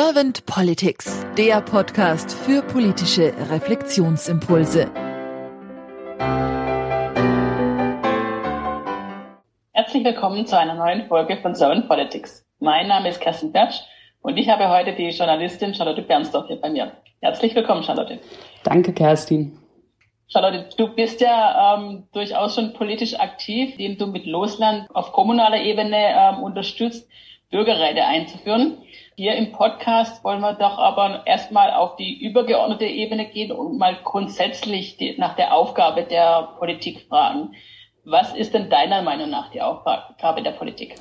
Servant Politics, der Podcast für politische Reflexionsimpulse. Herzlich willkommen zu einer neuen Folge von Servant Politics. Mein Name ist Kerstin Bertsch und ich habe heute die Journalistin Charlotte Bernsdorf hier bei mir. Herzlich willkommen, Charlotte. Danke, Kerstin. Charlotte, du bist ja ähm, durchaus schon politisch aktiv, indem du mit Losland auf kommunaler Ebene ähm, unterstützt, Bürgerräte einzuführen. Hier im Podcast wollen wir doch aber erstmal auf die übergeordnete Ebene gehen und mal grundsätzlich die, nach der Aufgabe der Politik fragen. Was ist denn deiner Meinung nach die Aufgabe der Politik?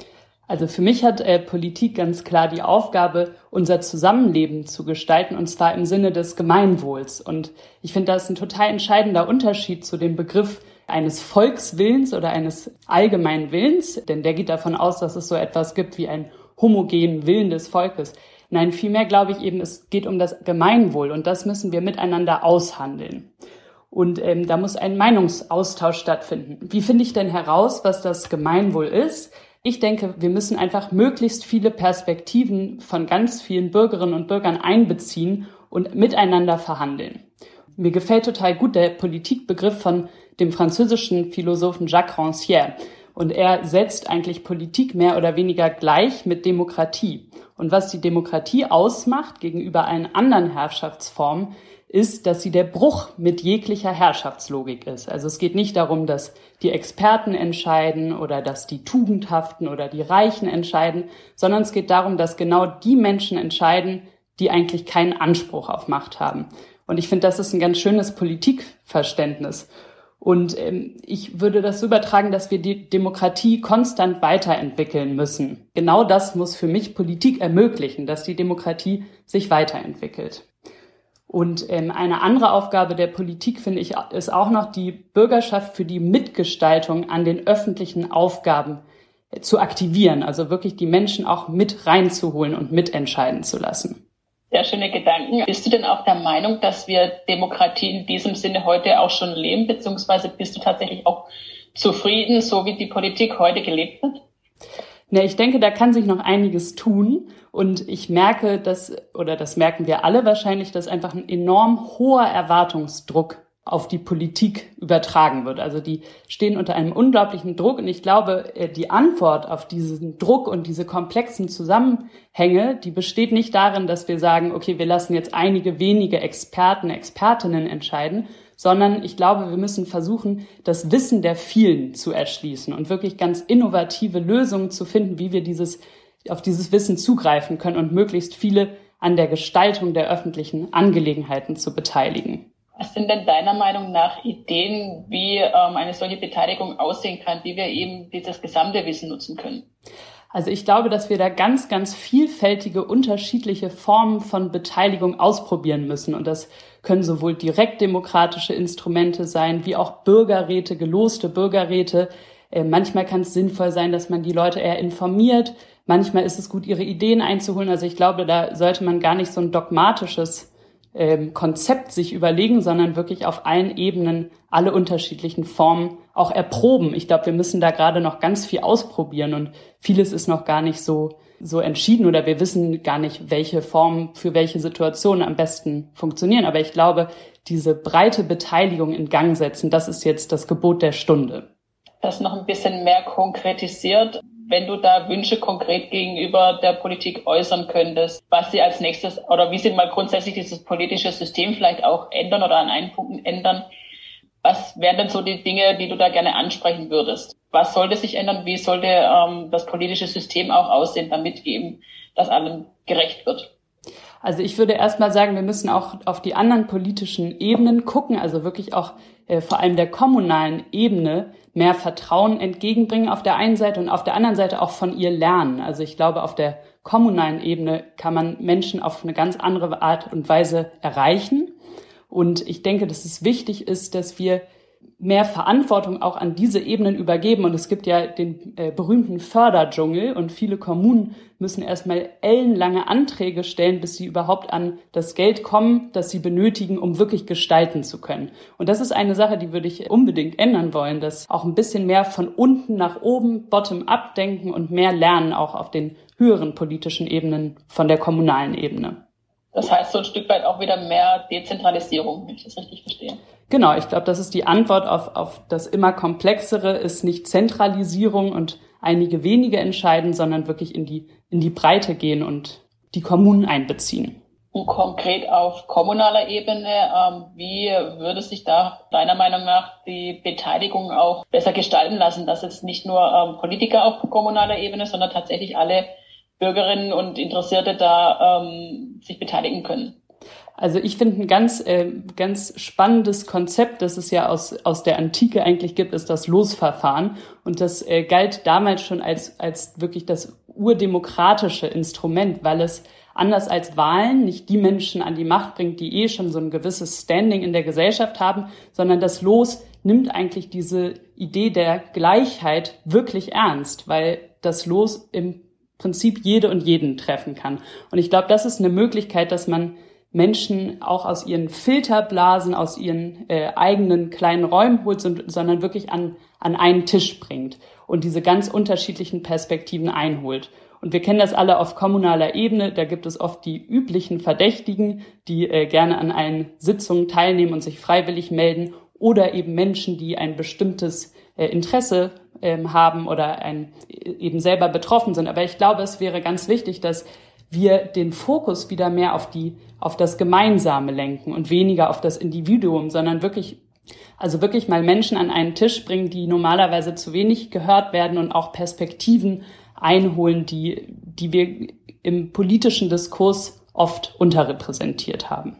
Also für mich hat äh, Politik ganz klar die Aufgabe, unser Zusammenleben zu gestalten, und zwar im Sinne des Gemeinwohls. Und ich finde, das ist ein total entscheidender Unterschied zu dem Begriff eines Volkswillens oder eines allgemeinen Willens, denn der geht davon aus, dass es so etwas gibt wie einen homogenen Willen des Volkes. Nein, vielmehr glaube ich eben, es geht um das Gemeinwohl und das müssen wir miteinander aushandeln. Und ähm, da muss ein Meinungsaustausch stattfinden. Wie finde ich denn heraus, was das Gemeinwohl ist? Ich denke, wir müssen einfach möglichst viele Perspektiven von ganz vielen Bürgerinnen und Bürgern einbeziehen und miteinander verhandeln. Mir gefällt total gut der Politikbegriff von dem französischen Philosophen Jacques Rancière. Und er setzt eigentlich Politik mehr oder weniger gleich mit Demokratie. Und was die Demokratie ausmacht gegenüber allen anderen Herrschaftsformen, ist, dass sie der Bruch mit jeglicher Herrschaftslogik ist. Also es geht nicht darum, dass die Experten entscheiden oder dass die Tugendhaften oder die Reichen entscheiden, sondern es geht darum, dass genau die Menschen entscheiden, die eigentlich keinen Anspruch auf Macht haben. Und ich finde, das ist ein ganz schönes Politikverständnis. Und ähm, ich würde das so übertragen, dass wir die Demokratie konstant weiterentwickeln müssen. Genau das muss für mich Politik ermöglichen, dass die Demokratie sich weiterentwickelt. Und ähm, eine andere Aufgabe der Politik, finde ich, ist auch noch die Bürgerschaft für die Mitgestaltung an den öffentlichen Aufgaben äh, zu aktivieren. Also wirklich die Menschen auch mit reinzuholen und mitentscheiden zu lassen. Sehr schöne Gedanken. Bist du denn auch der Meinung, dass wir Demokratie in diesem Sinne heute auch schon leben, beziehungsweise bist du tatsächlich auch zufrieden, so wie die Politik heute gelebt wird? Ja, ich denke, da kann sich noch einiges tun. Und ich merke, dass, oder das merken wir alle wahrscheinlich, dass einfach ein enorm hoher Erwartungsdruck auf die Politik übertragen wird. Also die stehen unter einem unglaublichen Druck und ich glaube, äh, die Antwort auf diesen Druck und diese komplexen Zusammenhänge, die besteht nicht darin, dass wir sagen, okay, wir lassen jetzt einige wenige Experten, Expertinnen entscheiden, sondern ich glaube, wir müssen versuchen, das Wissen der vielen zu erschließen und wirklich ganz innovative Lösungen zu finden, wie wir dieses auf dieses Wissen zugreifen können und möglichst viele an der Gestaltung der öffentlichen Angelegenheiten zu beteiligen. Was sind denn deiner Meinung nach Ideen, wie ähm, eine solche Beteiligung aussehen kann, wie wir eben dieses gesamte Wissen nutzen können? Also ich glaube, dass wir da ganz, ganz vielfältige, unterschiedliche Formen von Beteiligung ausprobieren müssen. Und das können sowohl direktdemokratische Instrumente sein, wie auch Bürgerräte, geloste Bürgerräte. Äh, manchmal kann es sinnvoll sein, dass man die Leute eher informiert, Manchmal ist es gut, ihre Ideen einzuholen. Also ich glaube, da sollte man gar nicht so ein dogmatisches ähm, Konzept sich überlegen, sondern wirklich auf allen Ebenen alle unterschiedlichen Formen auch erproben. Ich glaube, wir müssen da gerade noch ganz viel ausprobieren und vieles ist noch gar nicht so so entschieden oder wir wissen gar nicht, welche Formen für welche Situationen am besten funktionieren. Aber ich glaube, diese breite Beteiligung in Gang setzen, das ist jetzt das Gebot der Stunde. Das noch ein bisschen mehr konkretisiert wenn du da Wünsche konkret gegenüber der Politik äußern könntest, was sie als nächstes oder wie sie mal grundsätzlich dieses politische System vielleicht auch ändern oder an einen Punkt ändern, was wären denn so die Dinge, die du da gerne ansprechen würdest? Was sollte sich ändern? Wie sollte ähm, das politische System auch aussehen, damit eben das allem gerecht wird? Also ich würde erstmal sagen, wir müssen auch auf die anderen politischen Ebenen gucken, also wirklich auch äh, vor allem der kommunalen Ebene mehr Vertrauen entgegenbringen auf der einen Seite und auf der anderen Seite auch von ihr lernen. Also ich glaube, auf der kommunalen Ebene kann man Menschen auf eine ganz andere Art und Weise erreichen. Und ich denke, dass es wichtig ist, dass wir mehr Verantwortung auch an diese Ebenen übergeben. Und es gibt ja den äh, berühmten Förderdschungel und viele Kommunen müssen erstmal ellenlange Anträge stellen, bis sie überhaupt an das Geld kommen, das sie benötigen, um wirklich gestalten zu können. Und das ist eine Sache, die würde ich unbedingt ändern wollen, dass auch ein bisschen mehr von unten nach oben, bottom-up denken und mehr lernen auch auf den höheren politischen Ebenen von der kommunalen Ebene. Das heißt so ein Stück weit auch wieder mehr Dezentralisierung, wenn ich das richtig verstehe. Genau, ich glaube, das ist die Antwort auf, auf das immer komplexere, ist nicht Zentralisierung und einige wenige entscheiden, sondern wirklich in die, in die Breite gehen und die Kommunen einbeziehen. Und konkret auf kommunaler Ebene, ähm, wie würde sich da deiner Meinung nach die Beteiligung auch besser gestalten lassen, dass jetzt nicht nur ähm, Politiker auf kommunaler Ebene, sondern tatsächlich alle Bürgerinnen und Interessierte da ähm, sich beteiligen können. Also ich finde ein ganz, äh, ganz spannendes Konzept, das es ja aus, aus der Antike eigentlich gibt, ist das Losverfahren. Und das äh, galt damals schon als, als wirklich das urdemokratische Instrument, weil es anders als Wahlen nicht die Menschen an die Macht bringt, die eh schon so ein gewisses Standing in der Gesellschaft haben, sondern das Los nimmt eigentlich diese Idee der Gleichheit wirklich ernst, weil das Los im Prinzip jede und jeden treffen kann. Und ich glaube, das ist eine Möglichkeit, dass man Menschen auch aus ihren Filterblasen, aus ihren äh, eigenen kleinen Räumen holt, sondern wirklich an, an einen Tisch bringt und diese ganz unterschiedlichen Perspektiven einholt. Und wir kennen das alle auf kommunaler Ebene. Da gibt es oft die üblichen Verdächtigen, die äh, gerne an allen Sitzungen teilnehmen und sich freiwillig melden oder eben Menschen, die ein bestimmtes äh, Interesse ähm, haben oder ein, eben selber betroffen sind. Aber ich glaube, es wäre ganz wichtig, dass wir den Fokus wieder mehr auf die, auf das Gemeinsame lenken und weniger auf das Individuum, sondern wirklich, also wirklich mal Menschen an einen Tisch bringen, die normalerweise zu wenig gehört werden und auch Perspektiven einholen, die, die wir im politischen Diskurs oft unterrepräsentiert haben.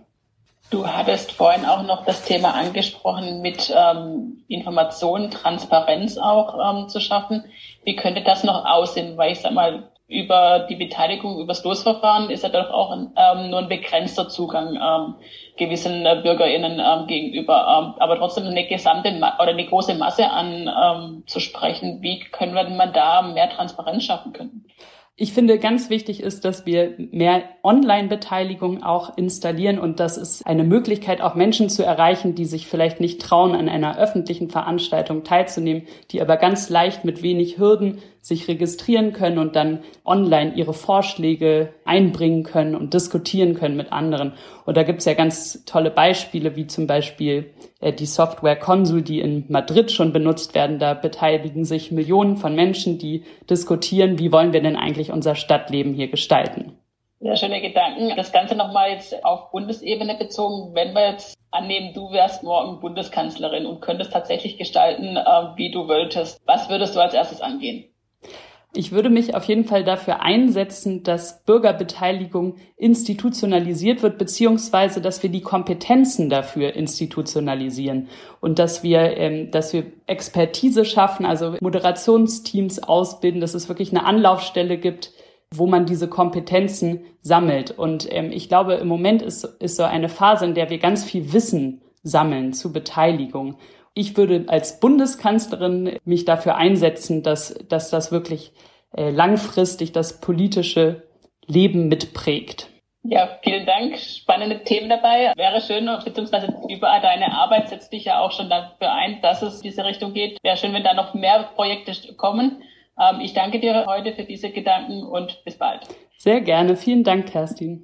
Du hattest vorhin auch noch das Thema angesprochen, mit ähm, Informationen, Transparenz auch ähm, zu schaffen. Wie könnte das noch aussehen? Weil ich sag mal, über die Beteiligung, über das Losverfahren ist ja doch auch ähm, nur ein begrenzter Zugang ähm, gewissen äh, BürgerInnen ähm, gegenüber. Ähm, aber trotzdem eine gesamte Ma oder eine große Masse an ähm. Wie können wir man da mehr Transparenz schaffen können? Ich finde, ganz wichtig ist, dass wir mehr Online-Beteiligung auch installieren und das ist eine Möglichkeit, auch Menschen zu erreichen, die sich vielleicht nicht trauen, an einer öffentlichen Veranstaltung teilzunehmen, die aber ganz leicht mit wenig Hürden sich registrieren können und dann online ihre Vorschläge einbringen können und diskutieren können mit anderen. Und da gibt's ja ganz tolle Beispiele, wie zum Beispiel äh, die Software Consul, die in Madrid schon benutzt werden. Da beteiligen sich Millionen von Menschen, die diskutieren, wie wollen wir denn eigentlich unser Stadtleben hier gestalten. Sehr schöne Gedanken. Das Ganze nochmal jetzt auf Bundesebene bezogen. Wenn wir jetzt annehmen, du wärst morgen Bundeskanzlerin und könntest tatsächlich gestalten, äh, wie du wolltest, was würdest du als erstes angehen? Ich würde mich auf jeden Fall dafür einsetzen, dass Bürgerbeteiligung institutionalisiert wird, beziehungsweise dass wir die Kompetenzen dafür institutionalisieren und dass wir, ähm, dass wir Expertise schaffen, also Moderationsteams ausbilden, dass es wirklich eine Anlaufstelle gibt, wo man diese Kompetenzen sammelt. Und ähm, ich glaube, im Moment ist, ist so eine Phase, in der wir ganz viel Wissen sammeln zu Beteiligung. Ich würde als Bundeskanzlerin mich dafür einsetzen, dass, dass das wirklich äh, langfristig das politische Leben mitprägt. Ja, vielen Dank. Spannende Themen dabei. Wäre schön, beziehungsweise überall deine Arbeit setzt dich ja auch schon dafür ein, dass es diese Richtung geht. Wäre schön, wenn da noch mehr Projekte kommen. Ähm, ich danke dir heute für diese Gedanken und bis bald. Sehr gerne. Vielen Dank, Kerstin.